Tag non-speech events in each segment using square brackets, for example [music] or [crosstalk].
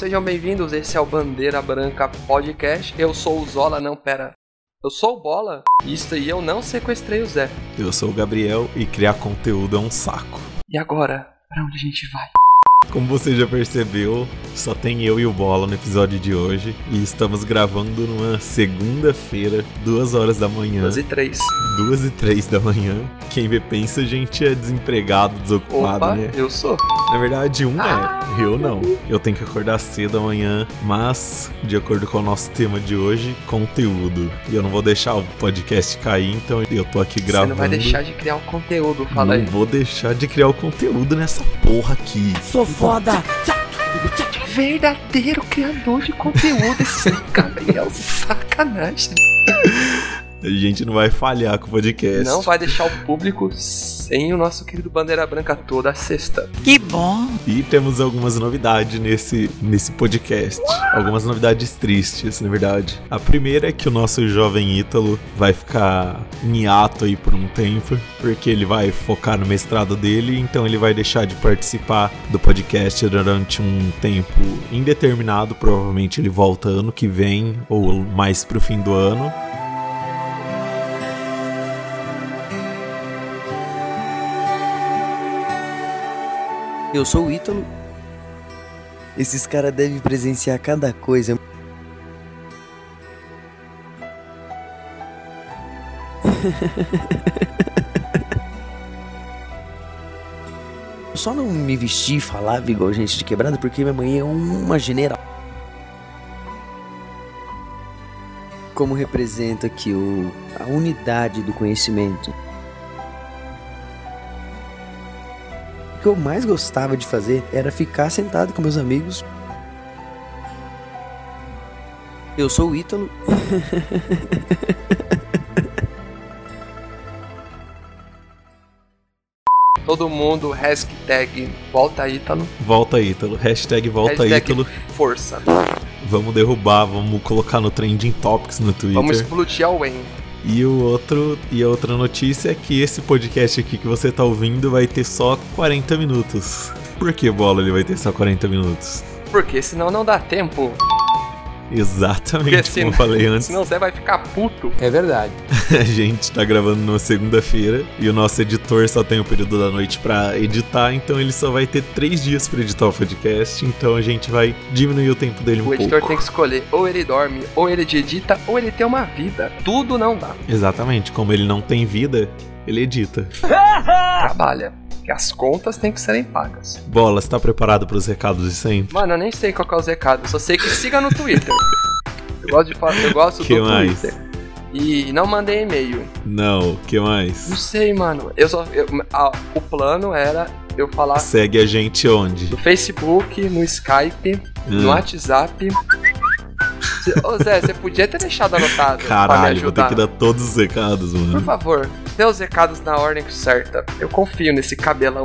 sejam bem-vindos. Esse é o Bandeira Branca Podcast. Eu sou o Zola, não, pera. Eu sou o Bola. Isso aí eu não sequestrei o Zé. Eu sou o Gabriel e criar conteúdo é um saco. E agora, pra onde a gente vai? Como você já percebeu, só tem eu e o Bola no episódio de hoje e estamos gravando numa segunda-feira, duas horas da manhã. Duas e três. Duas e três da manhã. Quem vê pensa a gente é desempregado, desocupado, Opa, né? eu sou. Na verdade, um Ah. é, eu não. Eu tenho que acordar cedo amanhã, mas, de acordo com o nosso tema de hoje, conteúdo. E eu não vou deixar o podcast cair, então eu tô aqui Você gravando. não vai deixar de criar o conteúdo, fala não aí. vou deixar de criar o conteúdo nessa porra aqui. Sou foda! Verdadeiro criador de conteúdo. Esse um [laughs] sacanagem. A gente não vai falhar com o podcast. Não vai deixar o público sem o nosso querido Bandeira Branca toda sexta. Que bom! E temos algumas novidades nesse, nesse podcast. Algumas novidades tristes, na verdade. A primeira é que o nosso jovem Ítalo vai ficar em hiato aí por um tempo, porque ele vai focar no mestrado dele, então ele vai deixar de participar do podcast durante um tempo indeterminado. Provavelmente ele volta ano que vem ou mais pro fim do ano. Eu sou o Ítalo. Esses caras devem presenciar cada coisa. Eu [laughs] Só não me vestir e falava igual gente de quebrada porque minha mãe é uma general. Como representa aqui o, a unidade do conhecimento. Que eu mais gostava de fazer era ficar sentado com meus amigos. Eu sou o Ítalo. [laughs] Todo mundo, hashtag volta Ítalo. Volta Ítalo. Hashtag volta hashtag Ítalo. força. Vamos derrubar, vamos colocar no Trending Topics no Twitter. Vamos explodir a Wayne. E o outro e a outra notícia é que esse podcast aqui que você tá ouvindo vai ter só 40 minutos. Por que bola ele vai ter só 40 minutos? Porque senão não dá tempo. [laughs] Exatamente Porque como eu falei antes. senão você vai ficar puto. É verdade. [laughs] A gente tá gravando numa segunda-feira e o nosso editor só tem o período da noite pra editar, então ele só vai ter três dias pra editar o podcast, então a gente vai diminuir o tempo dele um O editor pouco. tem que escolher ou ele dorme, ou ele edita, ou ele tem uma vida. Tudo não dá. Exatamente, como ele não tem vida, ele edita. Trabalha. Que as contas têm que serem pagas. Bola, você tá preparado pros recados de sempre? Mano, eu nem sei qual é os recados, só sei que siga no Twitter. Eu gosto de falar, eu gosto Que do mais? Twitter. E não mandei e-mail. Não, o que Não mais? sei, mano. Eu só. eu- ah, o plano era eu falar Segue a gente onde? no Facebook, no Skype, no Hum. WhatsApp. Ô Zé, você podia ter deixado anotado pra me Caralho, vou ter ajudar. que dar todos os recados, Por mano. favor, dê os recados na ordem certa. Eu confio nesse cabelão.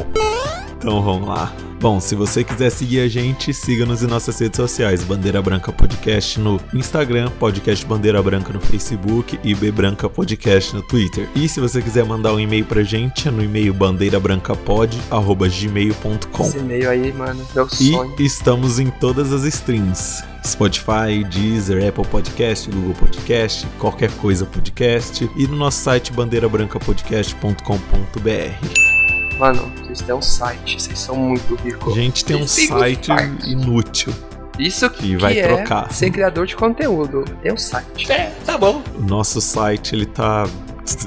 Então vamos lá. Bom, se você quiser seguir a gente, siga-nos em nossas redes sociais. Bandeira Branca Podcast no Instagram, Podcast Bandeira Branca no Facebook e B Branca Podcast no Twitter. E se você quiser mandar um e-mail pra gente, é no e-mail bandeirabrancapod.gmail.com. Esse e-mail aí, mano, meu E sonho. estamos em todas as streams. Spotify, Deezer, Apple Podcast, Google Podcast, qualquer coisa podcast. E no nosso site bandeirabrancapodcast.com.br. Mano, vocês têm um site, vocês são muito A ricos. gente tem um site inútil. Isso que, que vai é trocar. ser criador de conteúdo. Tem um site. O nosso site, ele tá.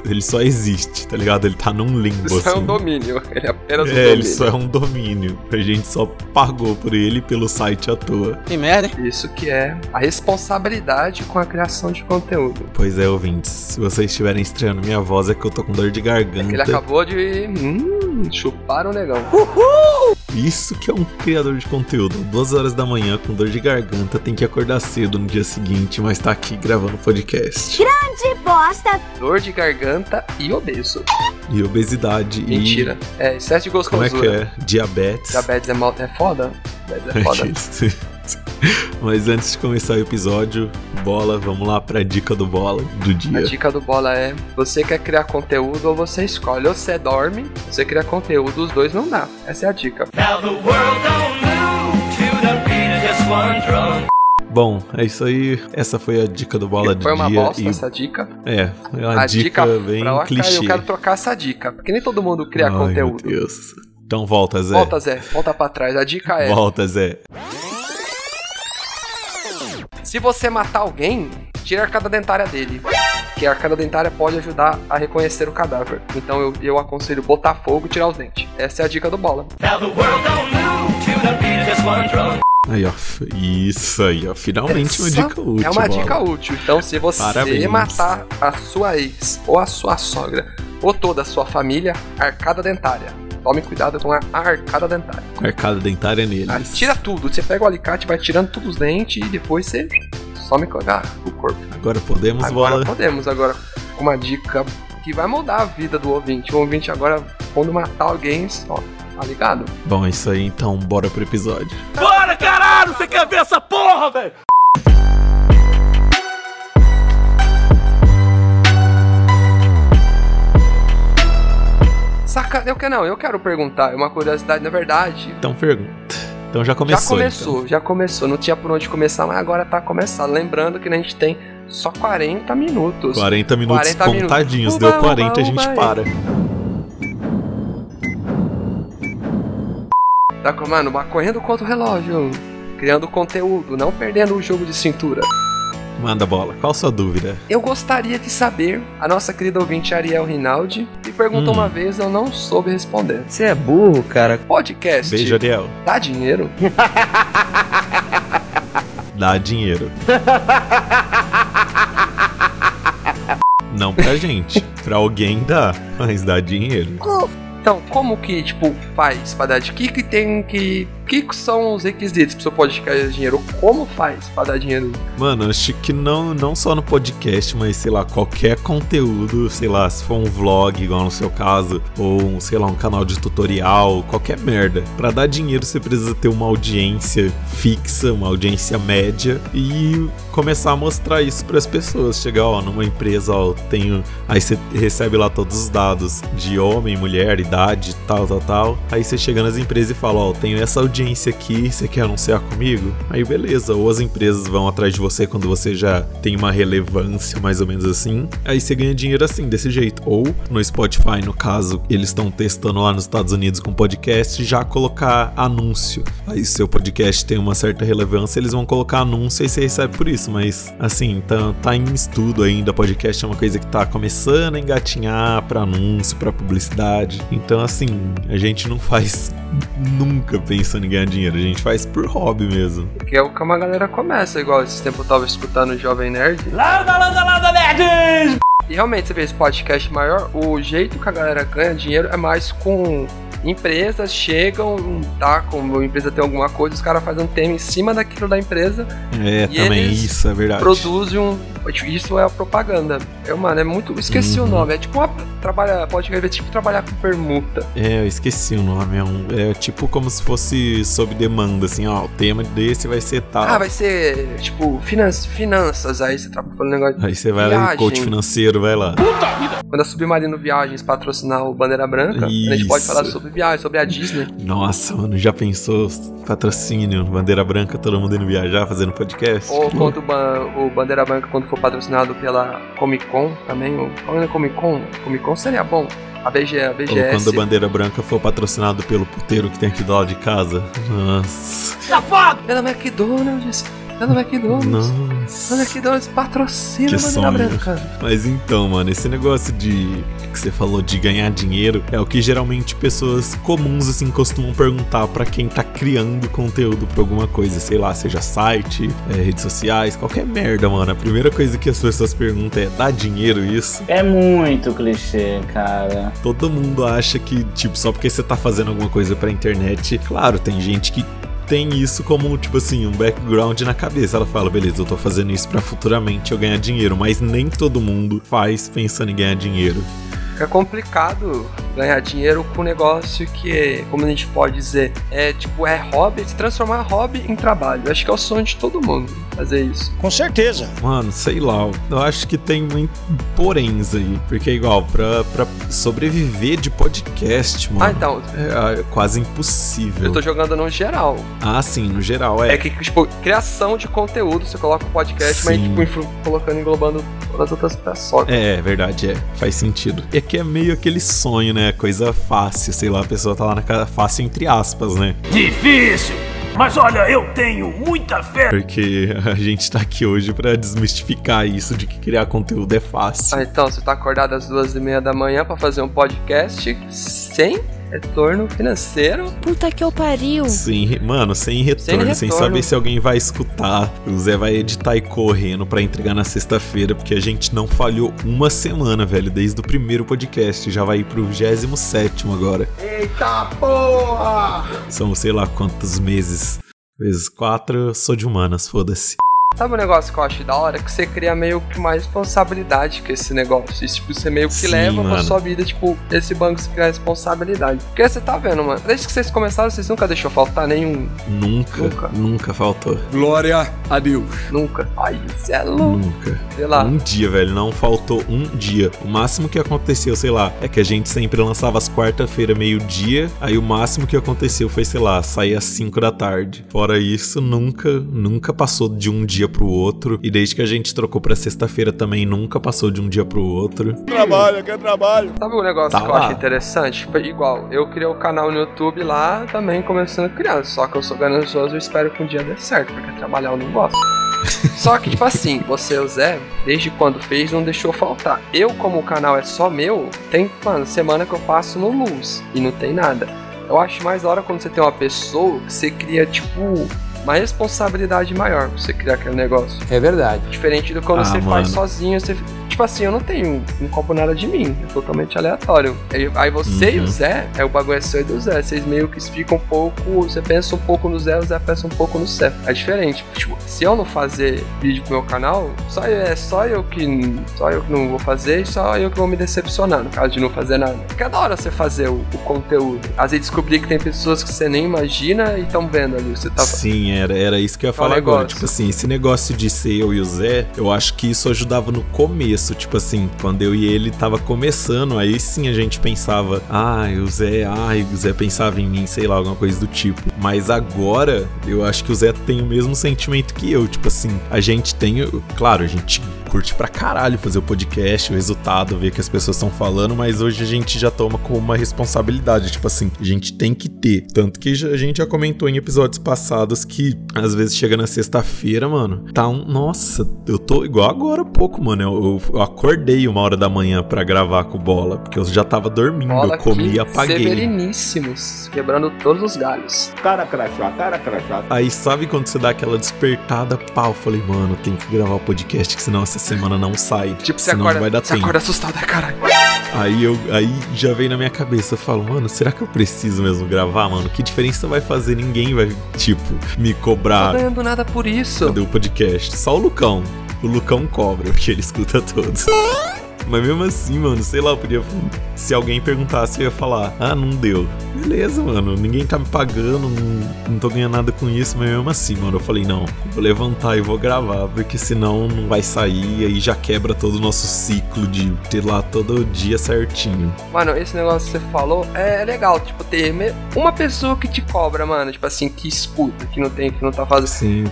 Ele só existe, tá ligado? Ele tá num limbo, Isso é assim. um domínio. [laughs] Ele é apenas um É, domínio. ele só é um domínio. A gente só pagou por ele e pelo site à toa. Que merda, hein? Isso que é a responsabilidade com a criação de conteúdo. Pois é, ouvintes. Se vocês estiverem estranhando minha voz, é que eu tô com dor de É que ele garganta. acabou de hum, chupar o negão. Isso que é um criador de conteúdo. Duas horas da manhã, com dor de garganta, tem que acordar cedo no dia seguinte, mas tá aqui gravando podcast. de bosta. Dor de garganta e obeso. E obesidade Mentira. É, excesso de e. Como é gostosura. que é? Diabetes. Diabetes é, mal... é foda? Diabetes é [laughs] foda. Mas antes de começar o episódio, bola, vamos lá pra dica do bola do A dia. dica do bola é: você quer criar conteúdo ou você escolhe. Ou você dorme, ou você cria conteúdo, os dois não dá. Essa é a dica. Now the world don't move to the beat of just Bom, é isso aí. Essa foi a dica do Bola de Foi uma Dia. bosta e essa dica. É, é uma a dica, dica bem fraca, clichê. eu quero trocar essa dica. Porque nem todo mundo cria Ai, conteúdo. Meu Deus. Então volta, Zé. Volta, Zé. Volta pra trás. A dica é: Volta, Zé. Se você matar alguém, tira a arcada dentária dele. Que a arcada dentária pode ajudar a reconhecer o cadáver. Então eu, eu aconselho botar fogo e tirar os dentes. Essa é a dica do bola. Aí, ó. Isso aí, ó. Finalmente uma Essa dica útil. É uma Bola. dica útil. Então, se você Parabéns. matar a sua ex, ou a sua sogra, ou toda a sua família, arcada dentária. Tome cuidado com a arcada dentária. Arcada dentária Ah, neles. Tira tudo. Você pega o alicate, vai tirando todos os dentes e depois você some com a- o corpo. Agora podemos, Agora Bola? podemos. Agora, uma dica que vai mudar a vida do ouvinte. O ouvinte agora, quando matar alguém, ó, tá ligado? Bom, é isso aí, então bora pro episódio. Bora, caralho! Você quer ver essa porra, velho? Saca, eu quero não, eu quero perguntar, é uma curiosidade, na verdade. Então pergunta. Então já começou. já começou, então. já começou. Não tinha por onde começar, mas agora tá começando. Lembrando que a gente tem só 40 minutos. 40 minutos 40 minutos. contadinhos. Uba, Deu 40, uba, a gente uba, para. Tá, com- mano, mas correndo contra o relógio. Criando conteúdo, não perdendo o jogo de cintura. Manda bola. Qual a sua dúvida? Eu gostaria de saber, a nossa querida ouvinte Ariel Rinaldi me perguntou Hum. uma vez, eu não soube responder. Você é burro, cara. Podcast Beijo, Ariel. dá dinheiro? [laughs] Dá dinheiro. Não pra gente. Pra alguém dá, mas dá dinheiro. Então, como que, tipo, faz pra dar? O que, que tem que. Que, que são os requisitos pro seu podcast dinheiro? Como faz pra dar dinheiro? Mano, acho que não, não só no podcast, mas sei lá, qualquer conteúdo, sei lá, se for um vlog, igual no seu caso, ou um, sei lá, um canal de tutorial, qualquer merda. Pra dar dinheiro você precisa ter uma audiência fixa, uma audiência média e começar a mostrar isso pras pessoas. Chegar, ó, numa empresa, ó, tenho. Aí você recebe lá todos os dados de homem, mulher, idade, tal, tal, tal. Aí você chega nas empresas e fala, ó, tenho essa audiência aqui, você quer anunciar comigo? Aí beleza, ou as empresas vão atrás de você quando você já tem uma relevância, mais ou menos assim. Aí você ganha dinheiro assim, desse jeito. Ou no Spotify, no caso, eles estão testando lá nos Estados Unidos com podcast, já colocar anúncio. Aí se seu podcast tem uma certa relevância, eles vão colocar anúncio e você recebe por isso. Mas assim, tá, tá em estudo ainda. Podcast é uma coisa que tá começando a engatinhar pra anúncio, pra publicidade. Então, assim, a gente não faz [laughs] nunca pensando ganhar dinheiro, a gente faz por hobby mesmo. Porque é o que uma galera começa, igual esse tempo eu tava escutando o Jovem Nerd. Landa, landa, landa, nerds! E realmente, você vê esse podcast maior, o jeito que a galera ganha dinheiro é mais com empresas chegam, tá? Como a empresa tem alguma coisa, os caras fazem um tema em cima daquilo da empresa, É, E também eles isso, é verdade. produzem um. Isso é a propaganda. É, mano, é muito. Esqueci Uhum. o nome. É tipo uma. Trabalha, pode é tipo trabalhar com permuta. É, eu esqueci o nome. É, um, é tipo como se fosse sob demanda, assim, ó. O tema desse vai ser tal. Ah, vai ser tipo finan finanças. Aí você trabalha falando negócio. Aí você vai lá no coach financeiro, vai lá. Quando a Submarino Viagens patrocinar o Bandeira Branca, a gente pode Isso. falar sobre viagem, sobre a Disney. Nossa, mano, já pensou patrocínio, bandeira branca, todo mundo indo viajar, fazendo podcast? Ou quando o, Ban- o Bandeira Branca, quando for patrocinado pela Comic Con também. Ou, é a Comic Con? Comic Con seria bom. A, BG, a Ou BGS. quando a bandeira branca for patrocinado pelo puteiro que tem aqui do lado de casa. Nossa. Safado! Pela McDonald's. Pela McDonald's. Nossa. McDonald's patrocina Que a Bandeira sonho. Branca. Mas então, mano, esse negócio de que você falou de ganhar dinheiro é o que geralmente pessoas comuns assim costumam perguntar pra quem tá criando conteúdo pra alguma coisa, sei lá, seja site, é, redes sociais, qualquer merda, mano. A primeira coisa que as pessoas perguntam é: dá dinheiro isso? É muito clichê, cara. Todo mundo acha que, tipo, só porque você tá fazendo alguma coisa pra internet, claro, tem gente que tem isso como, tipo assim, um background na cabeça. Ela fala, beleza, eu tô fazendo isso pra futuramente eu ganhar dinheiro, mas nem todo mundo faz pensando em ganhar dinheiro. É complicado ganhar dinheiro com um negócio que, como a gente pode dizer, é tipo, é hobby, se transformar hobby em trabalho. Acho que é o sonho de todo mundo. fazer isso? Com certeza. Mano, sei lá. Eu acho que tem muito poréns aí. Porque é igual, pra, pra sobreviver de podcast, mano. Ah, então, É, é quase impossível. eu tô jogando no geral. Ah, sim, no geral, é. É que, tipo, criação de conteúdo, você coloca o podcast, mas, Sim. tipo, influ- colocando, englobando todas as outras pessoas. É, é verdade, é. Faz sentido. É que é meio aquele sonho, né? Coisa fácil, sei lá, a pessoa tá lá na casa fácil entre aspas, né? Difícil. Mas olha, eu tenho muita fé. Porque a gente tá aqui hoje pra desmistificar isso de que criar conteúdo é fácil. Ah, então, você tá acordado às duas e meia da manhã pra fazer um podcast sem retorno financeiro. Puta que eu pariu. Sim, mano, sem retorno, sem, retorno. saber se alguém vai escutar. O Zé vai editar e correndo pra entregar na sexta-feira, porque a gente não falhou uma semana, velho, desde o primeiro podcast. Já vai pro 27 agora. Eita porra! São sei lá quantos meses. Vezes quatro, sou de humanas, foda-se. Sabe um negócio que eu acho da hora? Que você cria meio que mais responsabilidade com esse negócio. E, tipo, você meio que Sim, leva pra mano. sua vida, tipo, esse banco você cria responsabilidade. Porque você tá vendo, mano. Desde que vocês começaram, vocês nunca deixou faltar nenhum. Nunca, Nunca. nunca, faltou. Glória a Deus. Nunca. Ai, você é louco. Nunca. Sei lá. Um dia, velho, não faltou um dia. O máximo que aconteceu, sei lá, é que a gente sempre lançava às quarta-feira, meio-dia. Aí o máximo que aconteceu foi, sei lá, sair às 5 da tarde. Fora isso, nunca, nunca passou de um dia pro outro. E desde que a gente trocou pra sexta-feira também, nunca passou de um dia pro outro. Trabalho, quer trabalho. Sabe um negócio Tá que eu lá. acho interessante? Tipo, igual, eu criei o canal no YouTube lá também começando a criar. Só que eu sou ganancioso e espero que um dia dê certo, porque trabalhar eu não gosto. [laughs] Só que, tipo assim, você, o Zé, desde quando fez, não deixou faltar. Eu, como o canal é só meu, tem, mano, semana que eu passo no luz e não tem nada. Eu acho mais da hora quando você tem uma pessoa que você cria, tipo, uma responsabilidade maior você criar aquele negócio. É verdade. Diferente do quando Ah, você mano. faz sozinho, você. Tipo assim, eu não tenho, não compro nada de mim, é totalmente aleatório. Aí, você e o Uhum. Zé, é o bagulho é seu e do Zé. Vocês meio que ficam um pouco. Você pensa um pouco no Zé, o Zé pensa um pouco no Zé. É diferente. Tipo, se eu não fazer vídeo pro meu canal, só eu- é só eu que. Só eu que não vou fazer e só eu que vou me decepcionar, no caso de não fazer nada. Porque é da hora você fazer o, o conteúdo. Às vezes descobrir que tem pessoas que você nem imagina e estão vendo ali. Você tá Sim, era, era isso que eu ia Qual falar agora. Tipo assim, esse negócio de ser eu e o Zé, eu acho que isso ajudava no começo. Tipo assim, quando eu e ele tava começando, aí sim a gente pensava, ai, o Zé, ai, o Zé pensava em mim, sei lá, alguma coisa do tipo. Mas agora, eu acho que o Zé tem o mesmo sentimento que eu. Tipo assim, a gente tem, claro, a gente curte pra caralho fazer o podcast, o resultado, ver que as pessoas estão falando, mas hoje a gente já toma como uma responsabilidade, tipo assim, a gente tem que ter. Tanto que a gente já comentou em episódios passados que às vezes chega na sexta-feira, mano, tá um. Nossa, eu tô igual agora há pouco, mano. Eu, eu- eu acordei uma hora da manhã pra gravar com bola, porque eu já tava dormindo, Bola eu comi e apaguei. Severiníssimos, quebrando todos os galhos. Cara crachá, cara crachá. Aí sabe quando você dá aquela despertada, pau, eu falei, mano, tem que gravar o podcast, que senão essa semana não sai. Tipo, você senão acorda, não vai dar você tempo. acorda assustado, ai caralho. Aí eu aí já veio na minha cabeça, eu falo, mano, será que eu preciso mesmo gravar, mano? Que diferença vai fazer? Ninguém vai, tipo, me Não cobrar. tô ganhando nada por isso. Cadê o podcast? Só o Lucão. O Lucão cobra, porque ele escuta todos. Mas mesmo assim, mano, sei lá, eu podia. Se alguém perguntasse, eu ia falar, ah, não deu. Beleza, mano, ninguém tá me pagando, não, não tô ganhando nada com isso, mas mesmo assim, mano, eu falei, não, vou levantar e vou gravar, porque senão não vai sair, aí já quebra todo o nosso ciclo de ter lá todo dia certinho. Mano, esse negócio que você falou é legal, tipo, ter uma pessoa que te cobra, mano, tipo assim, que escuta, que não tem, que não tá fazendo. Sim,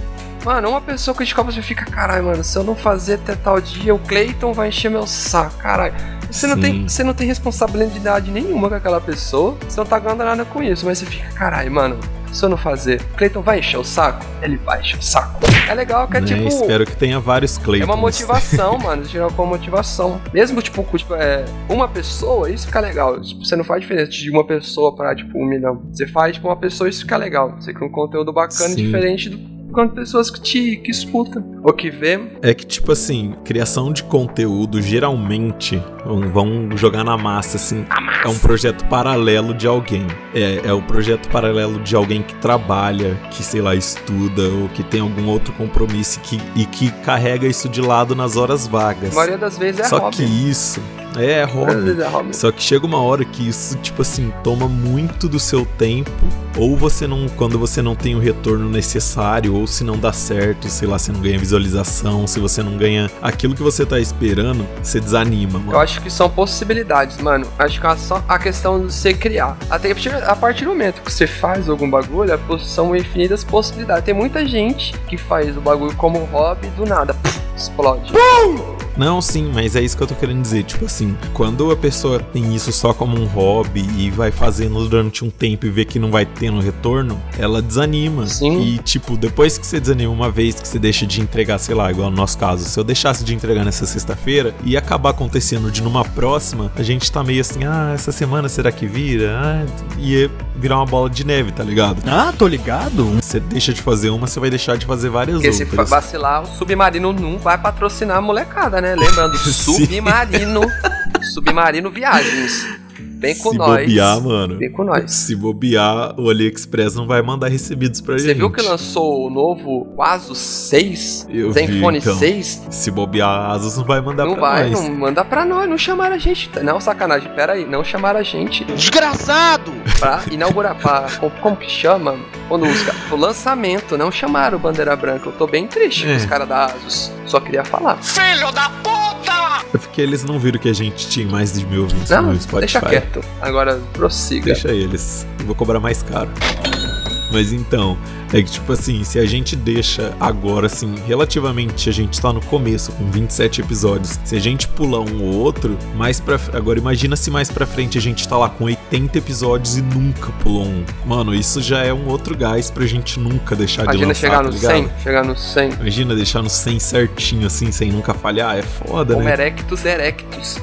Mano, uma pessoa cobra, você fica, caralho, mano, se eu não fazer até tal dia, o Clayton vai encher meu saco, caralho. Você não, tem, você não tem responsabilidade nenhuma com aquela pessoa, você não tá ganhando nada com isso, mas você fica, caralho, mano, se eu não fazer, o Clayton vai encher o saco? Ele vai encher o saco. É legal que é né? tipo. Espero que tenha vários É Claytons. uma motivação, [laughs] mano. Geral com motivação. Mesmo, tipo, com, tipo, é, uma pessoa, isso fica legal. Tipo, você não faz diferença de uma pessoa pra, tipo, um milhão. Você faz, tipo, uma pessoa, isso fica legal. Você cria um conteúdo bacana e Sim. diferente do quanto pessoas que te que escutam ou que vê. É que, tipo assim, criação de conteúdo geralmente vão, jogar na massa, assim. É um projeto paralelo de alguém. É, é o projeto paralelo de alguém que trabalha, que, sei lá, estuda ou que tem algum outro compromisso e que, e que carrega isso de lado nas horas vagas. A maioria das vezes é Só hobby. que isso. É, Às hobby. vezes é hobby. Só que chega uma hora que isso, tipo assim, toma muito do seu tempo, ou você não, quando você não tem o retorno necessário, ou se não dá certo, sei lá, você não ganha visualização, se você não ganha aquilo que você tá esperando, você desanima, mano. Eu acho que são possibilidades, mano. Acho que é só a questão de você criar. Até a partir do momento que você faz algum bagulho, é são infinitas possibilidades. Tem muita gente que faz o bagulho como hobby do nada. pff, explode. Não, sim, mas é isso que eu tô querendo dizer. Tipo assim, quando a pessoa tem isso só como um hobby e vai fazendo durante um tempo e vê que não vai tendo retorno, ela desanima. Sim. E, tipo, depois que você desanima uma vez que você deixa de entregar, sei lá, igual no nosso caso, se eu deixasse de entregar nessa sexta-feira e acabar acontecendo de numa próxima, a gente tá meio assim, ah, essa semana será que vira? Ah, ia virar uma bola de neve, tá ligado? Ah, tô ligado. Você deixa de fazer uma, você vai deixar de fazer várias Porque se outras. vacilar, o Submarino não vai patrocinar a molecada, né? Lembrando. [laughs] Submarino. Submarino Viagens. Vem com Se nós. bobear, mano. Vem com nós. Se bobear, o AliExpress não vai mandar recebidos pra gente. Você viu que lançou o novo Asus 6? Eu vi, Zenfone então. 6? Se bobear, a Asus não vai mandar Não pra vai, nós. não manda pra nós, não chamaram a gente. Não, sacanagem, pera aí, não chamaram a gente Desgraçado! pra inaugurar, pra, como, como que chama? Ô, Luz, cara, o lançamento, não chamaram o Bandeira Branca. Eu tô bem triste com É. os caras da Asus. Só queria falar. Filho da puta! É porque eles não viram que a gente tinha mais de mil ouvintes Não, no Spotify. deixa quieto. Agora prossiga. Deixa eles. Eu vou cobrar mais caro. Mas então, é que tipo assim, se a gente deixa agora, assim, relativamente a gente tá no começo, com 27 episódios. Se a gente pular um ou outro, mais pra. Agora imagina se mais pra frente a gente tá lá com 80 episódios e nunca pulou um. Mano, isso já é um outro gás pra gente nunca deixar de Imagina lançar, chegar tá no ligado? 100, chegar no 100. Imagina deixar no 100 certinho, assim, sem nunca falhar. É foda, Como né? Erectus Erectus.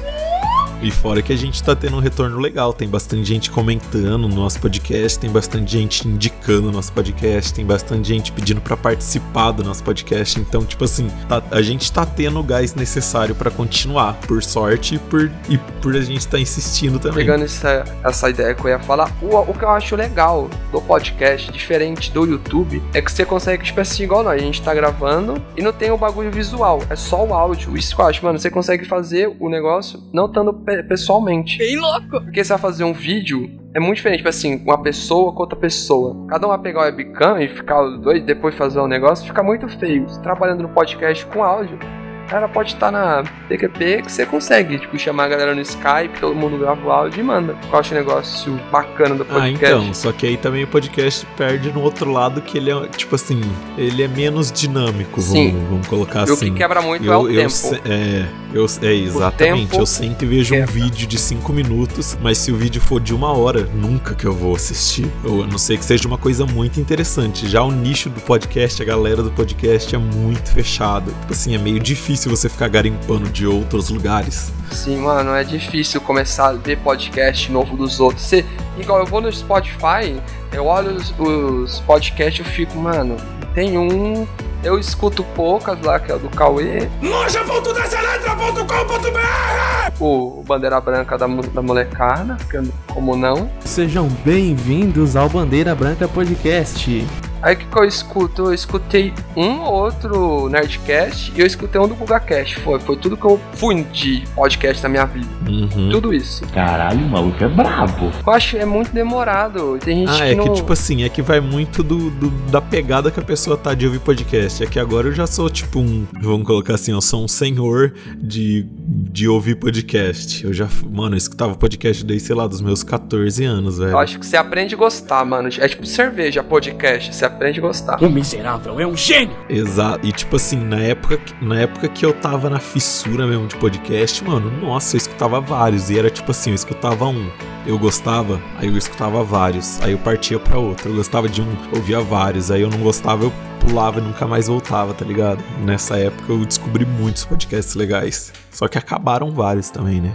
E fora que a gente tá tendo um retorno legal, tem bastante gente comentando no nosso podcast, tem bastante gente indicando o nosso podcast, tem bastante gente pedindo pra participar do nosso podcast. Então, tipo assim, tá- a gente tá tendo o gás necessário pra continuar, por sorte e por, e por a gente tá insistindo também. Pegando essa, essa ideia que eu ia falar, o, o que eu acho legal do podcast, diferente do YouTube, é que você consegue, tipo assim, igual nós, a gente tá gravando e não tem o bagulho visual, é só o áudio. Isso que eu acho, mano, você consegue fazer o negócio não estando pessoalmente. Bem louco. Porque você vai fazer um vídeo, é muito diferente, tipo assim, uma pessoa com outra pessoa. Cada um vai pegar o webcam e ficar os dois, depois fazer um negócio, fica muito feio. Trabalhando no podcast com áudio, o cara pode estar na PQP que você consegue, tipo, chamar a galera no Skype, todo mundo grava o áudio e manda. Eu acho um negócio bacana do Ah, podcast. então, só que aí também o podcast perde no outro lado que ele é, tipo assim, ele é menos dinâmico, Sim. vamos, vamos colocar E o assim. que quebra muito é o eu, tempo. se- é, eu, é, exatamente. eu sempre vejo um quebra. vídeo de 5 minutos, mas se o vídeo for de uma hora, nunca que eu vou assistir. Eu, a não sei que seja uma coisa muito interessante. Já o nicho do podcast, a galera do podcast é muito fechado. Tipo assim, é meio difícil você ficar garimpando de outros lugares. Sim, mano, é difícil começar a ver podcast novo dos outros. Você, igual eu vou no Spotify, eu olho os, os podcasts e eu fico, mano, tem um. Eu escuto poucas lá, que é o do Cauê, Loja.deseletra.com.br o Bandeira Branca da, da molecada, que eu- como não. Sejam bem-vindos ao Bandeira Branca Podcast. Aí o que, que eu escuto? Eu escutei um ou outro Nerdcast e eu escutei um do GugaCast. Foi, foi tudo que eu fui de podcast na minha vida. Uhum. Tudo isso. Caralho, o maluco é brabo. Eu acho que é muito demorado. Tem gente Ah, que é não. que, tipo assim, é que vai muito do, do- da pegada que a pessoa tá de ouvir podcast. É que agora eu já sou, tipo, um. Vamos colocar assim, eu sou um senhor de, de ouvir podcast. Eu já, mano, eu escutava podcast desde, sei lá, dos meus 14 anos, velho. Eu acho que você aprende a gostar, mano. É tipo cerveja, podcast. Você aprende a gostar. O miserável é um gênio. Exato. E tipo assim, na época, que- na época que eu tava na fissura mesmo de podcast, mano, nossa, eu escutava vários. E era tipo assim, eu escutava um, eu gostava, aí eu escutava vários, aí eu partia pra outro. Eu gostava de um, ouvia vários, aí eu não gostava, eu pulava e nunca mais voltava, tá ligado? Nessa época eu descobri muitos podcasts legais. Só que acabaram vários também, né?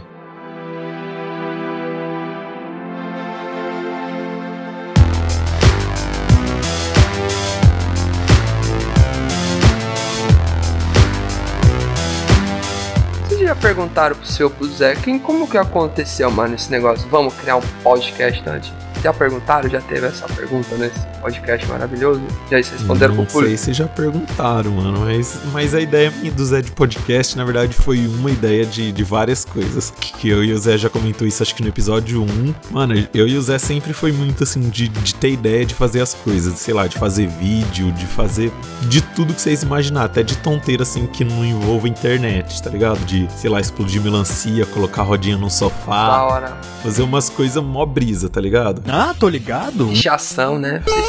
Já perguntaram pro seu, pro Zé, quem, como que aconteceu, mano, esse negócio? Vamos criar um podcast antes. Já perguntaram? Já teve essa pergunta nesse podcast maravilhoso? Já eles responderam Não sei se já perguntaram, mano, mas, mas a ideia minha do Zé de podcast, na verdade, foi uma ideia de, de várias coisas. Que, que eu e o Zé já comentou isso, acho que no episódio 1. Mano, eu e o Zé sempre foi muito assim, de, de ter ideia de fazer as coisas, sei lá, de fazer vídeo, de fazer de tudo que vocês imaginar, até de tonteira assim que não envolva internet, tá ligado? De, sei lá, explodir melancia, colocar rodinha no Da sofá, hora. fazer umas coisas mó brisa, tá ligado? Ah, tô ligado. Pichação, né? Você já tá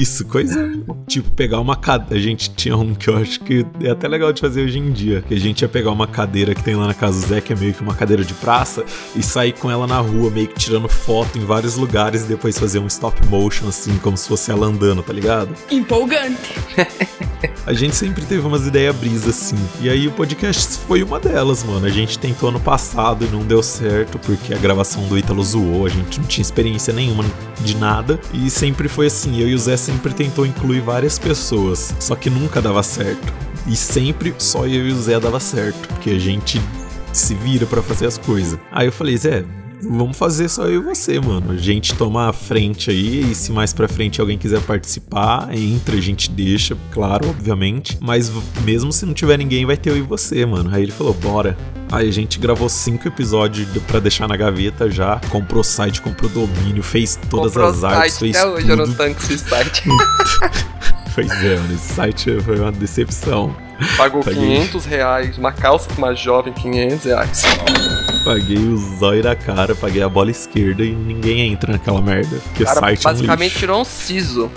Isso, coisa tipo pegar uma cadeira. A gente tinha um que eu acho que é até legal de fazer hoje em dia. Que a gente ia pegar uma cadeira que tem lá na casa do Zé, que é meio que uma cadeira de praça, e sair com ela na rua, meio que tirando foto em vários lugares e depois fazer um stop motion, assim, como se fosse ela andando, tá ligado? Empolgante. A gente sempre teve umas ideias brisas assim. E aí o podcast foi uma delas, mano. A gente tentou ano passado e não deu certo, porque a gravação do Ítalo zoou, a gente não tinha experiência nenhuma de nada. E sempre foi assim, eu e o Zé sempre tentou incluir várias pessoas, só que nunca dava certo. E sempre só eu e o Zé dava certo, porque a gente se vira pra fazer as coisas. Aí eu falei, Zé, Vamos fazer só eu e você, mano. A gente toma a frente aí e se mais pra frente alguém quiser participar, entra, a gente deixa, claro, obviamente. Mas mesmo se não tiver ninguém, vai ter eu e você, mano. Aí ele falou, bora. Aí a gente gravou cinco episódios pra deixar na gaveta já. Comprou site, comprou domínio, fez todas Comprou as artes, site, fez até hoje eu não tudo. tanco esse site. [laughs] Pois é, mano, esse site foi uma decepção. Pagou Paguei. 500 reais, uma calça pra uma jovem, 500 reais. Paguei o zóio da cara, paguei a bola esquerda e ninguém entra naquela merda. Porque O cara site é um basicamente lixo. tirou um siso.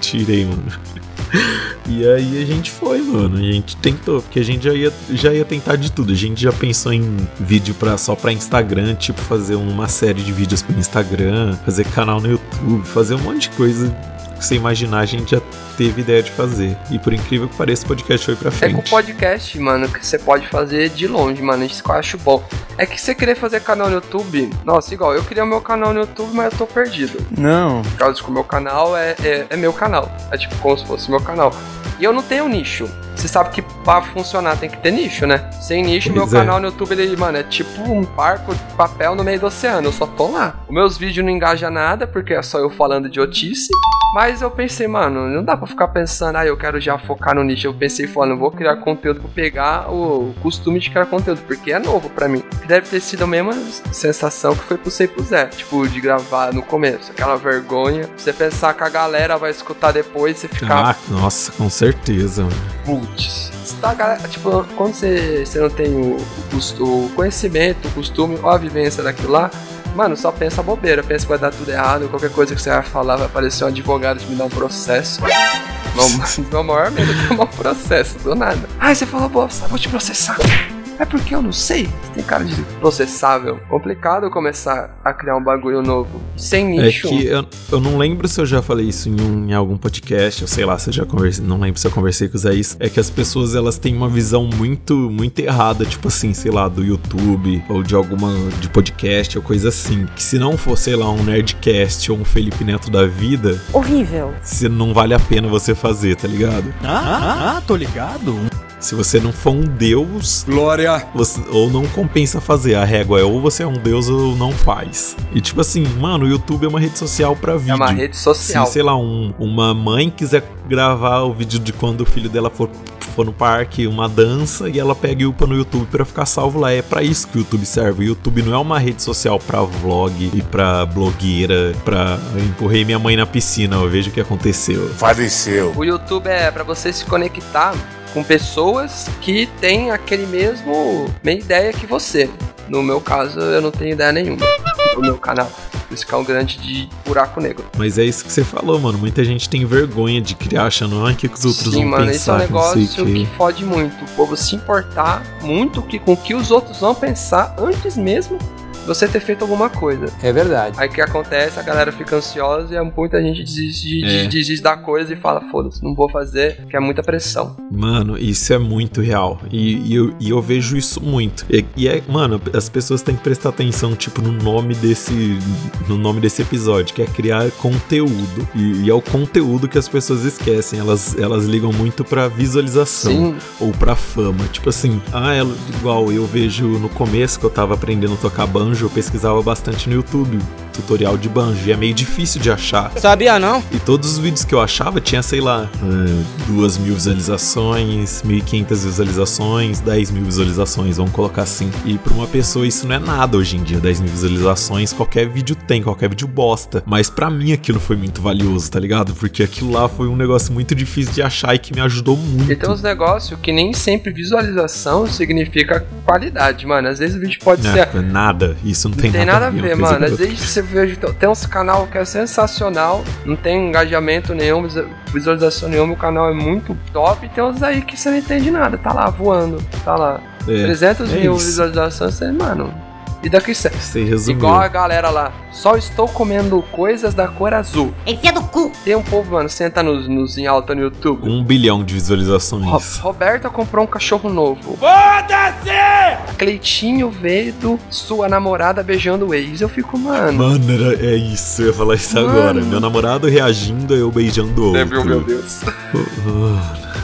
Tirei, mano. E aí a gente foi, mano. A gente tentou, porque a gente já ia, já ia tentar de tudo. A gente já pensou em vídeo pra, só pra Instagram, tipo fazer uma série de vídeos pro Instagram, fazer canal no YouTube, fazer um monte de coisa que você imaginar, a gente já teve ideia de fazer. E por incrível que pareça, o podcast foi pra É frente. com o podcast, mano, que você pode fazer de longe, mano. Isso que eu acho bom. É que você querer fazer canal no YouTube, nossa, igual, eu queria o meu canal no YouTube, mas eu tô perdido. Não. Por causa de que o meu canal é, é, é meu canal. É tipo como se fosse meu canal. E eu não tenho nicho. Você sabe que pra funcionar tem que ter nicho, né? Sem nicho, Pois meu é. canal no YouTube, ele, mano, é tipo um barco de papel no meio do oceano. Eu só tô lá. Os meus vídeos não engajam nada, porque é só eu falando idiotice. Mas eu pensei, mano, não dá pra ficar pensando, ah, eu quero já focar no nicho. Eu pensei, falando, vou criar conteúdo pra pegar o costume de criar conteúdo, porque é novo pra mim. Deve ter sido a mesma sensação que foi pro Sei pro Zé, tipo, de gravar no começo, aquela vergonha. Você pensar que a galera vai escutar depois e você ficar, Ah, nossa, com certeza, mano. putz. Tá, galera, tipo, quando você, você não tem o, o, o conhecimento, o costume ou a vivência daquilo lá, mano, só pensa bobeira, pensa que vai dar tudo errado, qualquer coisa que você vai falar vai aparecer um advogado de me dar um processo. [laughs] Meu maior medo é tomar um processo, do nada. Ai, você falou bosta, vou te processar. É porque eu não sei. Você tem cara de processável. Complicado começar a criar um bagulho novo. Sem É nicho. que eu, eu não lembro se eu já falei isso em, um- em algum podcast, ou sei lá, se eu já conversei, não lembro se eu conversei com o Zé isso. É que as pessoas elas têm uma visão muito, muito errada, tipo assim, sei lá, do YouTube, ou de alguma, de podcast, ou coisa assim. Que se não for, sei lá, um Nerdcast ou um Felipe Neto da vida, Horrível. se não vale a pena você fazer, tá ligado? Ah, ah, ah, tô ligado. Se você não for um deus, Glória! você- ou não compensa fazer. A régua é ou você é um deus ou não faz. E tipo assim, mano, o YouTube é uma rede social pra vídeo. É uma rede social. Se, sei lá, um- uma mãe quiser gravar o vídeo de quando o filho dela for, for no parque, uma dança, e ela pega e upa no YouTube pra ficar salvo lá. É pra isso que o YouTube serve. O YouTube não é uma rede social pra vlog e pra blogueira, pra empurrei minha mãe na piscina, eu vejo o que aconteceu. Faleceu. O YouTube é pra você se conectar com pessoas que têm aquele mesmo meia ideia que você. No meu caso, eu não tenho ideia nenhuma do meu canal. Por isso que é um grande de buraco negro. Mas é isso que você falou, mano. Muita gente tem vergonha de criar, achando, ah, que, que os outros Sim, vão mano, pensar, isso é um que não sei negócio que quê. fode muito. O povo se importar muito que, com o que os outros vão pensar antes mesmo você ter feito alguma coisa. É verdade. Aí o que acontece? A galera fica ansiosa e muita gente desiste, de, É. de- desiste da coisa e fala: foda-se, não vou fazer, que é muita pressão. Mano, isso é muito real. E, e eu, e eu vejo isso muito. E, e é, mano, as pessoas têm que prestar atenção, tipo, no nome desse. No nome desse episódio, que é criar conteúdo. E, e é o conteúdo que as pessoas esquecem. Elas, elas ligam muito pra visualização Sim, ou pra fama. Tipo assim, ah, ela, igual eu vejo no começo que eu tava aprendendo a tocar banjo, eu pesquisava bastante no YouTube. Tutorial de banjo. E é meio difícil de achar. Sabia não? E todos os vídeos que eu achava tinha, sei lá, eh, duas mil visualizações, 1.500 visualizações, 10 mil visualizações, vamos colocar assim. E pra uma pessoa isso não é nada hoje em dia, 10 mil visualizações, qualquer vídeo tem, qualquer vídeo bosta. Mas pra mim aquilo foi muito valioso, tá ligado? Porque aquilo lá foi um negócio muito difícil de achar e que me ajudou muito. E tem uns negócios que nem sempre visualização significa qualidade, mano. Às vezes o vídeo pode ser. É, nada, isso não tem, Não tem nada a uma ver, coisa mano. com Às vezes você vê, tem uns canal que é sensacional, não tem engajamento nenhum, visu- visualização nenhuma, o canal é muito top, e tem uns aí que você não entende nada, tá lá voando, tá lá. É, 300 é mil isso. visualizações, você, mano. E. Você resumiu. Igual a galera lá, só estou comendo coisas da cor azul. Enfia do cu. Tem um povo, mano, senta nos, nos em alta no YouTube. Um bilhão de Ro- visualizações. Roberta comprou um cachorro novo. Foda-se! Cleitinho veio do sua namorada beijando o ex. Eu fico, mano. Mano, era, é isso, eu ia falar isso Mano. agora. Meu namorado reagindo, eu beijando o outro. viu, meu Deus.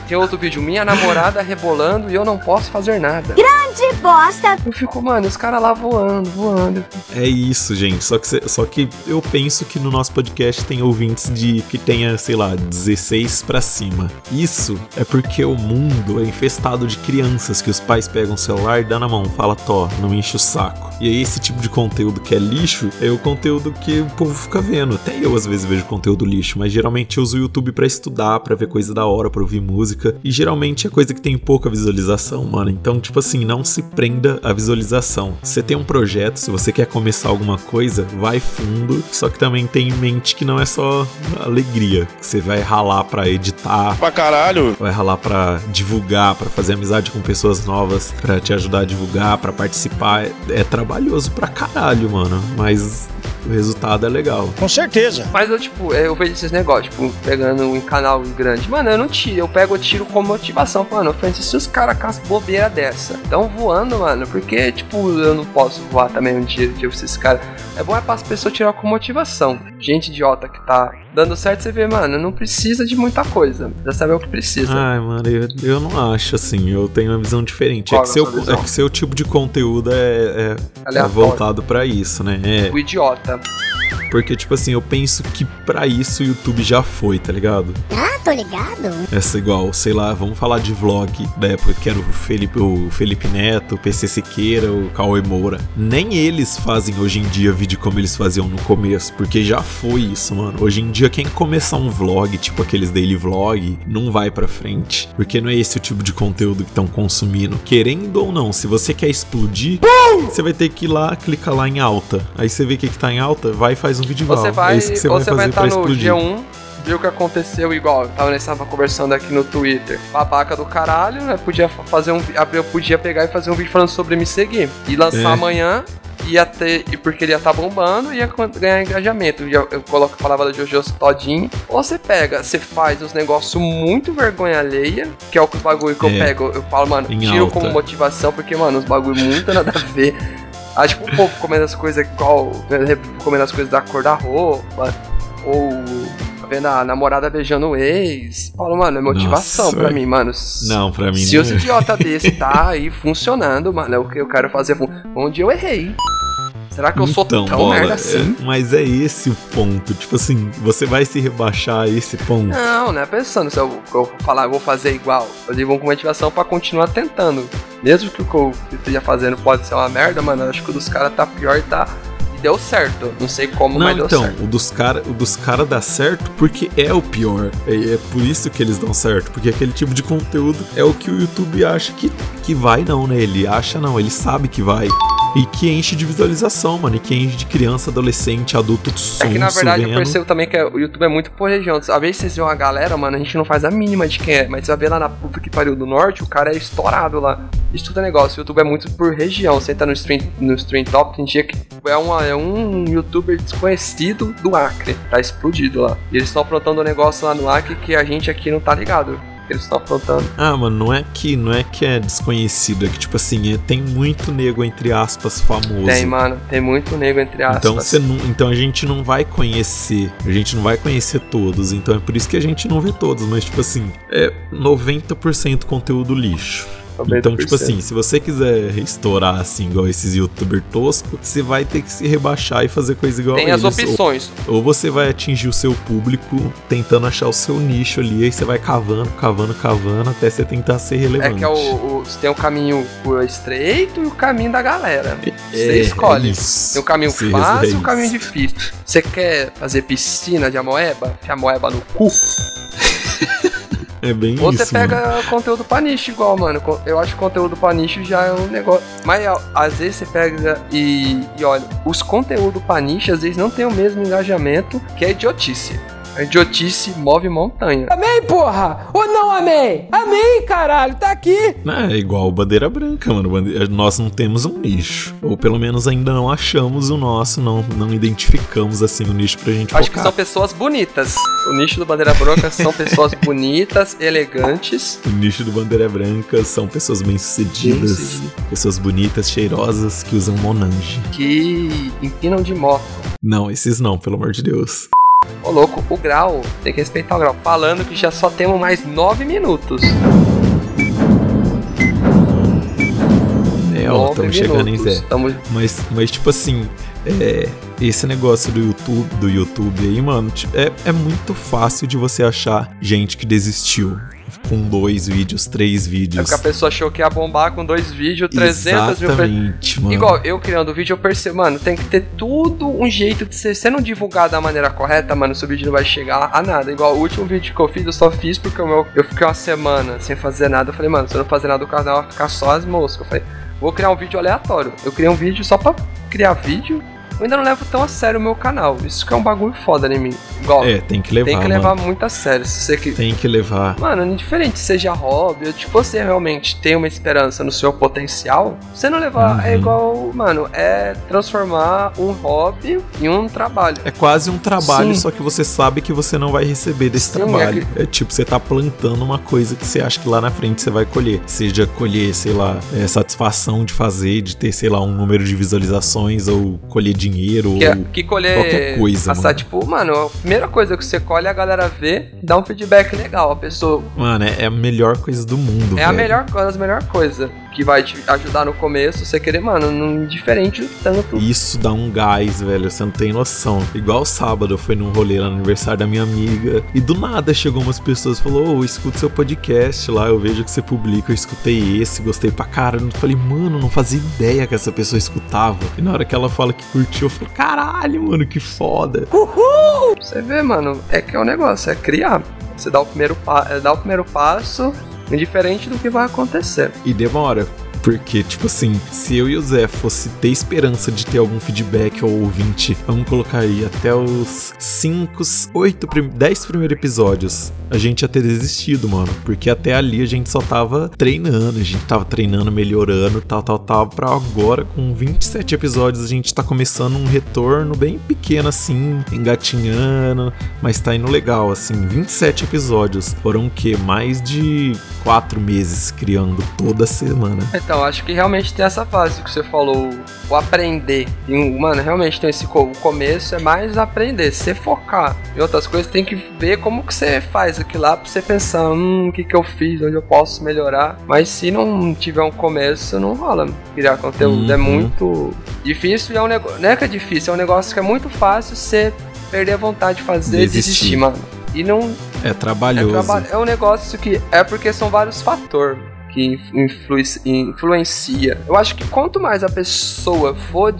Tem outro vídeo, minha namorada rebolando e eu não posso fazer nada. De bosta. Eu fico, mano, os caras lá voando, voando. É isso, gente. Só que, cê- só que eu penso que no nosso podcast tem ouvintes de que tenha, sei lá, 16 pra cima. Isso é porque o mundo é infestado de crianças que os pais pegam o celular, dão na mão, fala, Tó, não enche o saco. E aí esse tipo de conteúdo que é lixo é o conteúdo que o povo fica vendo. Até eu às vezes vejo conteúdo lixo, mas geralmente eu uso o YouTube pra estudar, pra ver coisa da hora, pra ouvir música. E geralmente é coisa que tem pouca visualização, mano. Então, tipo assim, não se prenda à visualização. Você tem um projeto, se você quer começar alguma coisa, vai fundo. Só que também tem em mente que não é só alegria. Você vai ralar pra editar, Pra caralho. vai ralar pra divulgar, pra fazer amizade com pessoas novas, pra te ajudar a divulgar, pra participar. É, é trabalhoso pra caralho, mano. Mas o resultado é legal. Com certeza. Mas eu, tipo, eu vejo esses negócios, tipo, pegando um canal grande. Mano, eu não tiro, eu pego o tiro como motivação. Mano, Francis, se os caras com as bobeiras dessa estão voando, mano, porque, tipo, eu não posso voar também um dia, tipo, esses caras. É bom é para as pessoas tirar com motivação. Gente idiota que tá dando certo, você vê, mano, não precisa de muita coisa. Já sabe o que precisa. Ai, mano, eu, eu não acho assim. Eu tenho uma visão diferente. Qual é, que é seu, sua visão? é que seu tipo de conteúdo é, é- é voltado pra isso, né? É, O idiota. porque, tipo assim, eu penso que pra isso o YouTube já foi, tá ligado? Ah, tô ligado. Essa igual, sei lá, vamos falar de vlog da época que era o Felipe, o Felipe Neto, o PC Siqueira, o Cauê Moura. Nem eles fazem hoje em dia vídeo como eles faziam no começo, porque já foi isso, mano. Hoje em dia, quem começar um vlog, tipo aqueles daily vlog, não vai pra frente. Porque não é esse o tipo de conteúdo que estão consumindo. Querendo ou não, se você quer explodir, você vai ter que ir lá, clicar lá em alta. Aí você vê o que, que tá em alta, vai e faz um vídeo igual. Você vai, é isso que você ou vai você fazer vai estar pra no explodir. G1, viu o que aconteceu igual. Eu tava, nós tava conversando aqui no Twitter. Babaca do caralho, né? Podia fazer um. Eu podia pegar e fazer um vídeo falando sobre me seguir. E lançar É. amanhã. Ia ter. E porque ele ia estar bombando, ia con- ganhar engajamento. E Eu, eu coloco a palavra da Jojo todinho. Ou você pega, você faz uns negócios muito vergonha alheia, que é o bagulho que eu É. pego. Eu falo, mano, Em tiro alta. como motivação, porque, mano, os bagulho muito nada a ver. Acho que o povo comendo as coisas igual. Comendo as coisas da cor da roupa. Ou vendo a namorada beijando o ex. Falo, mano, é motivação Nossa, pra é. mim, mano. Não, pra mim Se não os é. idiota [laughs] desse tá aí funcionando, mano, é o que eu quero fazer. Onde eu errei. Será que eu sou Então, tão bola, merda assim? é- mas é esse o ponto. Tipo assim, você vai se rebaixar a esse ponto. Não, não é pensando se eu, eu vou falar, eu vou fazer igual. Eu digo com motivação pra continuar tentando. Mesmo que o que eu esteja fazendo pode ser uma merda, mano, eu acho que o dos caras tá pior e tá. Deu certo. Não sei como, Não, mas deu então, certo. o dos caras o dos cara dá certo porque é o pior. É, é por isso que eles dão certo. Porque aquele tipo de conteúdo é o que o YouTube acha que, que vai, não, né? Ele acha não, ele sabe que vai. E que enche de visualização, mano. E que enche de criança, adolescente, adulto sonso, É que na verdade eu vendo. percebo também que o YouTube é muito por região. Às vezes vocês veem uma galera, mano, a gente não faz a mínima de quem é. Mas você vai ver lá na puta que pariu do norte, o cara é estourado lá. Isso tudo é negócio. O YouTube é muito por região. Você entra no stream, no stream top, tem dia que é, uma, é um youtuber desconhecido do Acre. Tá explodido lá. E eles estão aprontando um negócio lá no Acre que a gente aqui não tá ligado. Eles estão aprontando. Ah, mano, não é que não é que é desconhecido, é que tipo assim, é- tem muito nego entre aspas famoso. Tem, mano. Tem muito nego entre aspas. Então, você não, então a gente não vai conhecer, a gente não vai conhecer todos, então é por isso que a gente não vê todos, mas tipo assim, é 90% conteúdo lixo. Então, tipo assim, se você quiser estourar assim, igual esses youtubers tosco, você vai ter que se rebaixar e fazer coisa igual Tem a as eles. opções. Ou, ou você vai atingir o seu público tentando achar o seu nicho ali, aí você vai cavando, cavando, cavando, até você tentar ser É relevante. que é o, o- você tem o caminho o estreito e o caminho da galera. Você É, escolhe. é. Tem o caminho Você fácil e o caminho difícil. Você quer fazer piscina de amoeba? Que amoeba no cu? [laughs] É bem Ou você isso. mano. pega conteúdo pra nicho igual, mano. Eu acho que conteúdo pra nicho já é um negócio. Mas às vezes você pega e, e olha, os conteúdos pra nicho às vezes não tem o mesmo engajamento que a idiotice. A idiotice move montanha. Amei, porra! Ou não amei? Amei, caralho, tá aqui! É igual bandeira branca, mano. Bande- Nós não temos um nicho. Ou pelo menos ainda não achamos o nosso, não, não identificamos assim o nicho pra gente Acho que são focar. pessoas bonitas. O nicho do Bandeira Branca são pessoas [laughs] bonitas, elegantes. O nicho do bandeira branca são pessoas bem-sucedidas, Bem-sucedidas. pessoas bonitas, cheirosas, que usam Monange. que empinam de moto. Não, esses não, pelo amor de Deus. Ô louco, o grau, tem que respeitar o grau. Falando que já só temos mais nove minutos. É, ó, estamos chegando em. Zé. Mas, mas tipo assim, é, esse negócio do YouTube, do YouTube aí, mano, é, é muito fácil de você achar gente que desistiu com dois vídeos, três É vídeos. porque a pessoa achou que ia bombar com dois vídeos, 300 mil pessoas. Exatamente, mano. Igual, eu criando o vídeo, eu percebo, mano, tem que ter tudo um jeito de ser. Se não divulgar da maneira correta, mano, seu vídeo não vai chegar a nada. Igual, o último vídeo que eu fiz, eu só fiz porque o meu, eu fiquei uma semana sem fazer nada. Eu falei, mano, se eu não fazer nada, o canal vai ficar só as moscas. Eu falei, vou criar um vídeo aleatório. Eu criei um vídeo só pra criar vídeo. Eu ainda não levo tão a sério o meu canal. Isso que é um bagulho foda em mim. Igual, É, tem que levar, tem que mano. levar muito a sério. Se você que. Tem que levar. Mano, indiferente seja hobby, ou tipo, você realmente tem uma esperança no seu potencial, você não levar. É Uhum. igual, mano, é transformar um hobby em um trabalho. É quase um trabalho, Sim. só que você sabe que você não vai receber desse Sim, trabalho. é É, tipo, você tá plantando uma coisa que você acha que lá na frente você vai colher. Seja colher, sei lá, é, satisfação de fazer, de ter, sei lá, um número de visualizações, ou colher dinheiro, Que, é- ou que colher. qualquer coisa, passar, mano. tipo, mano, a primeira coisa que você colhe a galera ver, dá um feedback legal. A pessoa. Mano, é é a melhor coisa do mundo. É a velho. melhor coisa, as melhor coisa que vai te ajudar no começo, você querer, mano, não indiferente do tanto. Isso dá um gás, velho. Você não tem noção. Igual sábado, eu fui num rolê lá no aniversário da minha amiga. E do nada chegou umas pessoas e falou: Ô, escuta seu podcast lá. Eu vejo que você publica. Eu escutei esse, gostei pra caramba. Eu falei, mano, não fazia ideia que essa pessoa escutava. E na hora que ela fala que curtiu, eu falei, caralho, mano, que foda. Você vê, mano, é que é o negócio, é criar. Você dá o primeiro, é, dá o primeiro passo, indiferente do que vai acontecer. E demora. Porque, tipo assim, se eu e o Zé fosse ter esperança de ter algum feedback ou ouvinte, vamos colocar aí até os 5, 8, 10 primeiros episódios, a gente ia ter desistido, mano. Porque até ali a gente só tava treinando, a gente tava treinando, melhorando, tal, tal, tal. Pra agora, com 27 episódios, a gente tá começando um retorno bem pequeno assim, engatinhando, mas tá indo legal, assim. 27 episódios. Foram o quê? Mais de 4 meses criando toda semana. Então, acho que realmente tem essa fase que você falou, o aprender. E, mano, realmente tem esse o começo é mais aprender. Se focar em outras coisas, tem que ver como que você faz aquilo lá pra você pensar, hum, o que que eu fiz, onde eu posso melhorar. Mas se não tiver um começo, não rola criar conteúdo. É Uhum. muito difícil e é um negócio. Não é que é difícil, é um negócio que é muito fácil você perder a vontade de fazer e Desistir. desistir, mano. E não, É é, trabalhoso. traba- é um negócio que é porque são vários fatores que influi- influencia. Eu acho que quanto mais a pessoa for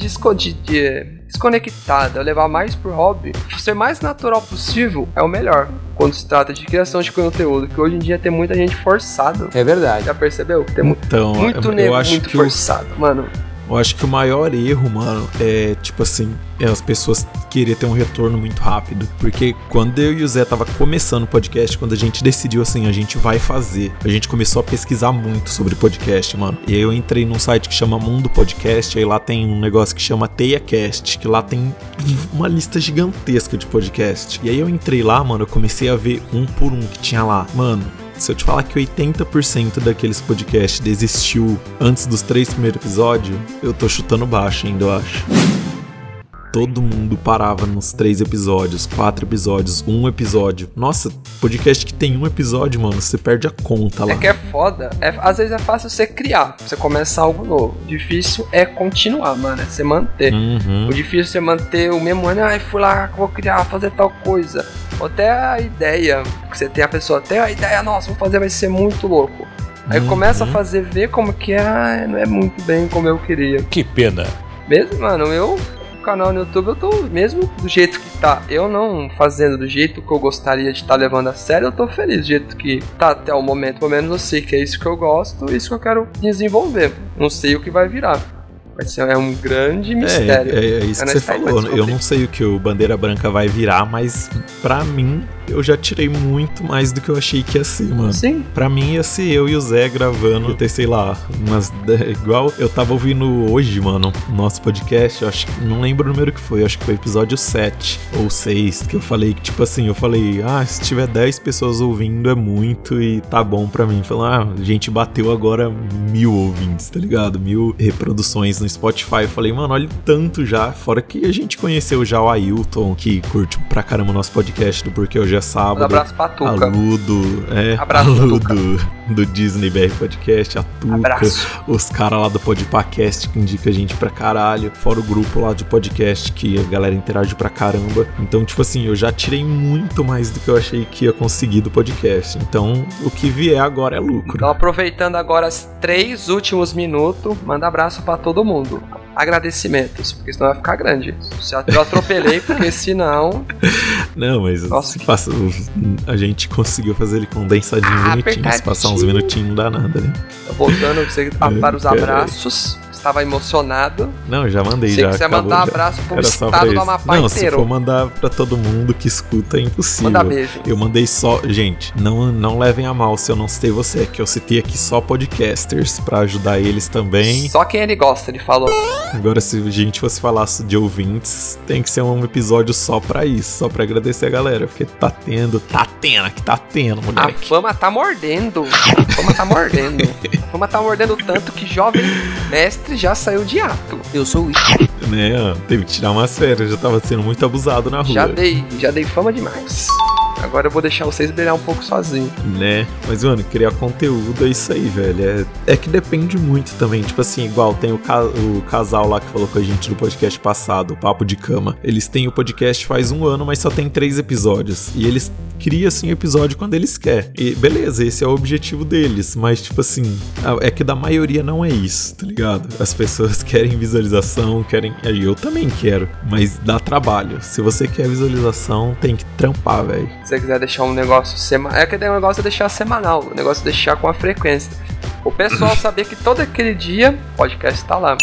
de- desconectada, levar mais pro hobby, ser mais natural possível é o melhor. Quando se trata de criação de conteúdo, que hoje em dia tem muita gente forçada. É verdade. Já percebeu? Tem mu- Então, muito eu nego, acho muito que o- forçado, mano. Eu acho que o maior erro, mano, é tipo assim, é as pessoas querer ter um retorno muito rápido. Porque quando eu e o Zé tava começando o podcast, quando a gente decidiu assim, a gente vai fazer, a gente começou a pesquisar muito sobre podcast, mano. E aí eu entrei num site que chama Mundo Podcast, aí lá tem um negócio que chama TeiaCast, que lá tem uma lista gigantesca de podcast. E aí eu entrei lá, mano, eu comecei a ver um por um que tinha lá. Mano, se eu te falar que 80% daqueles podcasts desistiu antes dos três primeiros episódios, eu tô chutando baixo ainda, eu acho. todo mundo parava nos três episódios, quatro episódios, um episódio. Nossa, podcast que tem um episódio, mano, você perde a conta lá. É que é foda. É, às vezes é fácil você criar, você começar algo novo. Difícil é continuar, mano, é você manter. Uhum. O difícil é você manter o mesmo ano, ai, fui lá, vou criar, fazer tal coisa. Ou até a ideia, que você tem a pessoa, até a ideia, nossa, vou fazer, vai ser muito louco. Aí Uhum. começa a fazer, ver como que é, ah, não é muito bem como eu queria. Que pena. Mesmo, mano, eu, o canal no YouTube, eu tô mesmo do jeito que tá. Eu não fazendo do jeito que eu gostaria de estar levando a sério, eu tô feliz do jeito que tá até o momento. Pelo menos eu sei que é isso que eu gosto, isso que eu quero desenvolver. Não sei o que vai virar. É um grande mistério. É, é, é isso É que você falou. descobrir. Eu não sei o que o Bandeira Branca vai virar, mas pra mim, eu já tirei muito mais do que eu achei que ia ser, mano. Sim, Pra mim ia ser eu e o Zé gravando, ter, sei lá, umas. Igual eu tava ouvindo hoje, mano, o nosso podcast, eu acho que. Não lembro o número que foi, eu acho que foi episódio 7 ou 6, que eu falei que, tipo assim, eu falei, ah, se tiver 10 pessoas ouvindo é muito e tá bom pra mim. Falei, ah, a gente bateu agora mil ouvintes, tá ligado? Mil reproduções no Spotify. Eu falei, mano, olha tanto já. Fora que a gente conheceu já o Ailton, que curte pra caramba o nosso podcast do Porque Hoje é um Sábado. abraço pra A Tuca. Ludo, é, Abraço, a Ludo do Disney BR Podcast, a Tuca, Abraço. os caras lá do Podpacast que indica a gente pra caralho, fora o grupo lá de podcast que a galera interage pra caramba. Então, tipo assim, eu já tirei muito mais do que eu achei que ia conseguir do podcast. Então, o que vier agora é lucro. Então, aproveitando agora os três últimos minutos, manda abraço pra todo mundo. Agradecimentos, porque senão vai ficar grande. Eu atropelei, porque senão. [laughs] Não, mas Nossa, passa- a gente conseguiu fazer ele condensadinho, Ah, bonitinho. Se passar uns minutinhos, não dá nada, né? Voltando É, para os pera aí. abraços. Estava emocionado. Não, já mandei, Se já. quiser acabou, mandar já. abraço pro estado do. Amapá Não, se inteiro. for mandar pra todo mundo que escuta, é impossível. Manda beijo. Eu mandei só. Gente, não, não levem a mal se eu não citei você, que eu citei aqui só podcasters pra ajudar eles também. Só quem ele gosta, ele falou. Agora, se a gente fosse falar de ouvintes, tem que ser um episódio só pra isso, só pra agradecer a galera, porque tá tendo, tá tendo, que tá tendo, A moleque. fama tá mordendo. A fama tá mordendo. A fama tá mordendo tanto que jovem mestre já saiu de ato. Eu sou o Né, ó, teve que tirar umas férias, já tava sendo muito abusado na rua. Já dei, já dei fama demais. Agora eu vou deixar vocês brilhar um pouco sozinho. né? Mas, mano, criar conteúdo é isso aí, velho. É, é que depende muito também. Tipo assim, igual tem o, ca- o casal lá que falou com a gente no podcast passado, o Papo de Cama. Eles têm o podcast faz um ano, mas só tem três episódios. E eles criam, assim, o episódio quando eles querem. E beleza, esse é o objetivo deles. Mas, tipo assim, é que da maioria não é isso, tá ligado? As pessoas [laughs] querem visualização, querem. Eu também quero, mas dá trabalho. Se você quer visualização, tem que trampar, velho. Se você quiser deixar um negócio semanal. É que o negócio é deixar semanal. O negócio é deixar com a frequência. O pessoal saber que todo aquele dia o podcast tá lá.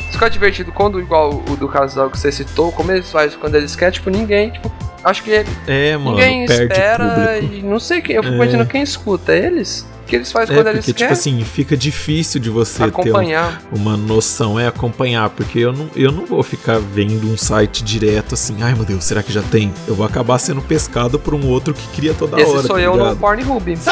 Isso fica divertido quando, igual o do casal que você citou, como eles fazem quando eles querem, tipo, ninguém, tipo, acho que ele, É, mano, ninguém espera e não sei quem. Eu fico É. imaginando quem escuta. É eles? O que eles fazem É, quando porque, eles tipo querem? assim, fica difícil de você ter um- acompanhar. uma noção, é acompanhar, porque eu não, eu não vou ficar vendo um site direto assim, ai meu Deus, será que já tem? Eu vou acabar sendo pescado por um outro que cria toda Esse hora. sou tá eu no ligado? Pornhub. Fico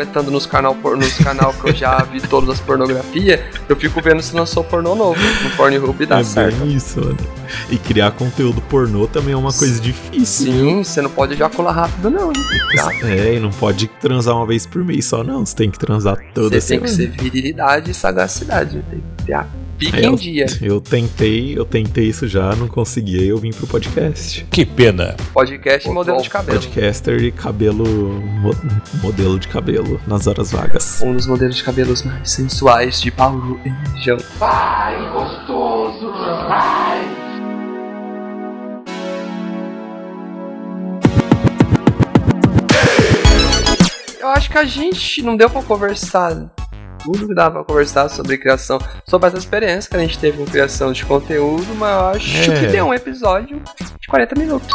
entrando nos canal, por- nos canal que eu já vi todas as pornografias, eu fico vendo se lançou pornô novo. No Pornhub dá é certo. isso, mano. E criar conteúdo pornô também é uma coisa difícil. Sim, você não pode ejacular rápido não. hein? Tá? É, e não pode transar uma vez por mês só, não. Você tem que transar toda Você tem que semana. ser virilidade e sagacidade. Tem que ter pique É, em eu, dia. eu tentei, eu tentei isso já, não consegui, eu vim pro podcast. Que pena. Podcast e modelo de cabelo. Podcaster e cabelo. mo- modelo de cabelo nas horas vagas. Um dos modelos de cabelos mais sensuais de Paulo e região. Eu acho que a gente não deu pra conversar tudo que dava pra conversar sobre criação, sobre essa experiência que a gente teve com criação de conteúdo, mas eu acho É. que deu um episódio de 40 minutos.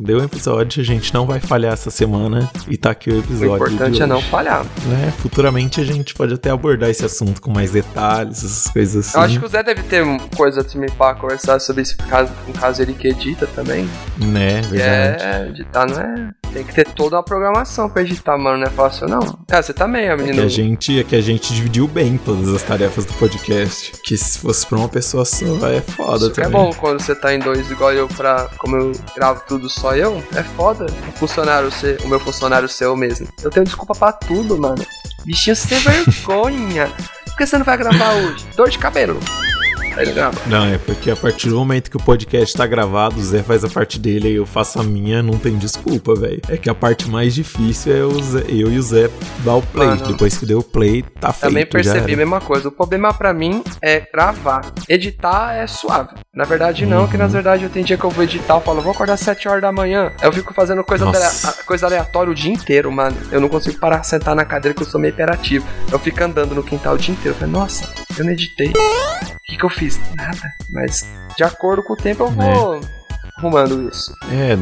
Deu um episódio, a gente não vai falhar essa semana e tá aqui o O episódio. importante de é não falhar. Né? Futuramente a gente pode até abordar esse assunto com mais detalhes, essas coisas assim. Eu acho que o Zé deve ter coisa também pra conversar sobre esse caso, um caso ele que edita também. Né, verdade. é, editar não é Tem que ter toda uma programação pra editar, mano. Não é fácil, não. Ah, você também, é É que a gente, é que a gente dividiu bem todas as tarefas do podcast. Que se fosse pra uma pessoa só, é foda Isso é também. bom quando você tá em dois igual eu pra. Como eu gravo tudo só eu, é foda. O funcionário ser, o meu funcionário ser eu mesmo. Eu tenho desculpa pra tudo, mano. Bichinho sem [laughs] vergonha. Por que você não vai gravar hoje? Dor de cabelo. Ele grava. Não, é porque a partir do momento que o podcast tá gravado, o Zé faz a parte dele e eu faço a minha, não tem desculpa, velho. É que a parte mais difícil é o Zé- eu e o Zé dar o play. Mano. Depois que deu o play, tá feito. Também percebi a mesma coisa. O problema pra mim é gravar. Editar é suave. Na verdade, não, Uhum. que na verdade eu tenho dia que eu vou editar, eu falo, vou acordar às 7 horas da manhã. Eu fico fazendo coisa, ale- coisa aleatória o dia inteiro, mano. Eu não consigo parar, sentar na cadeira que eu sou meio hiperativo. Eu fico andando no quintal o dia inteiro. Eu falei, nossa, eu não editei. O que, que eu fiz? Nada. Mas de acordo com o tempo eu vou arrumando isso. É,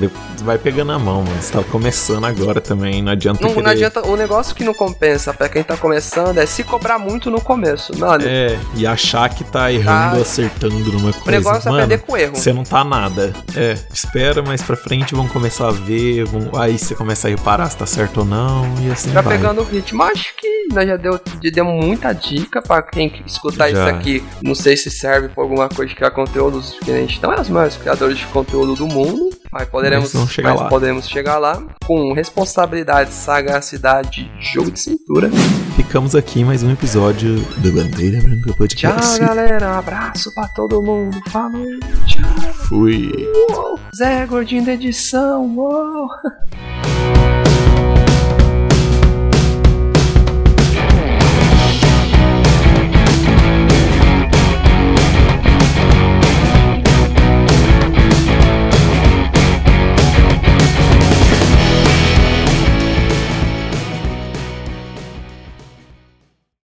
vai pegando a mão, mano. Você tá começando agora também, não adianta Não, querer... não adianta, o negócio que não compensa pra quem tá começando é se cobrar muito no começo. Mano, É, e achar que tá errando, Ah. acertando numa coisa. o negócio é Mano, aprender com erro. Você não tá nada. É, espera mais pra frente, vão começar a ver, vão... aí você começa a reparar se tá certo ou não, e assim Já vai. pegando o ritmo, acho que nós já deu, já deu muita dica pra quem escutar Já. isso aqui. Não sei se serve pra alguma coisa de criar conteúdos, porque a gente não é os maiores criadores de conteúdo do mundo, mas poderemos, Mas chegar mas lá. podemos chegar lá com responsabilidade, sagacidade, jogo de cintura. Ficamos aqui em mais um episódio do Bandeira Branca Tchau, Podcast. galera. Um abraço pra todo mundo. Falou. Tchau. Fui. Uou. Zé Gordinho da edição. Uou. [laughs]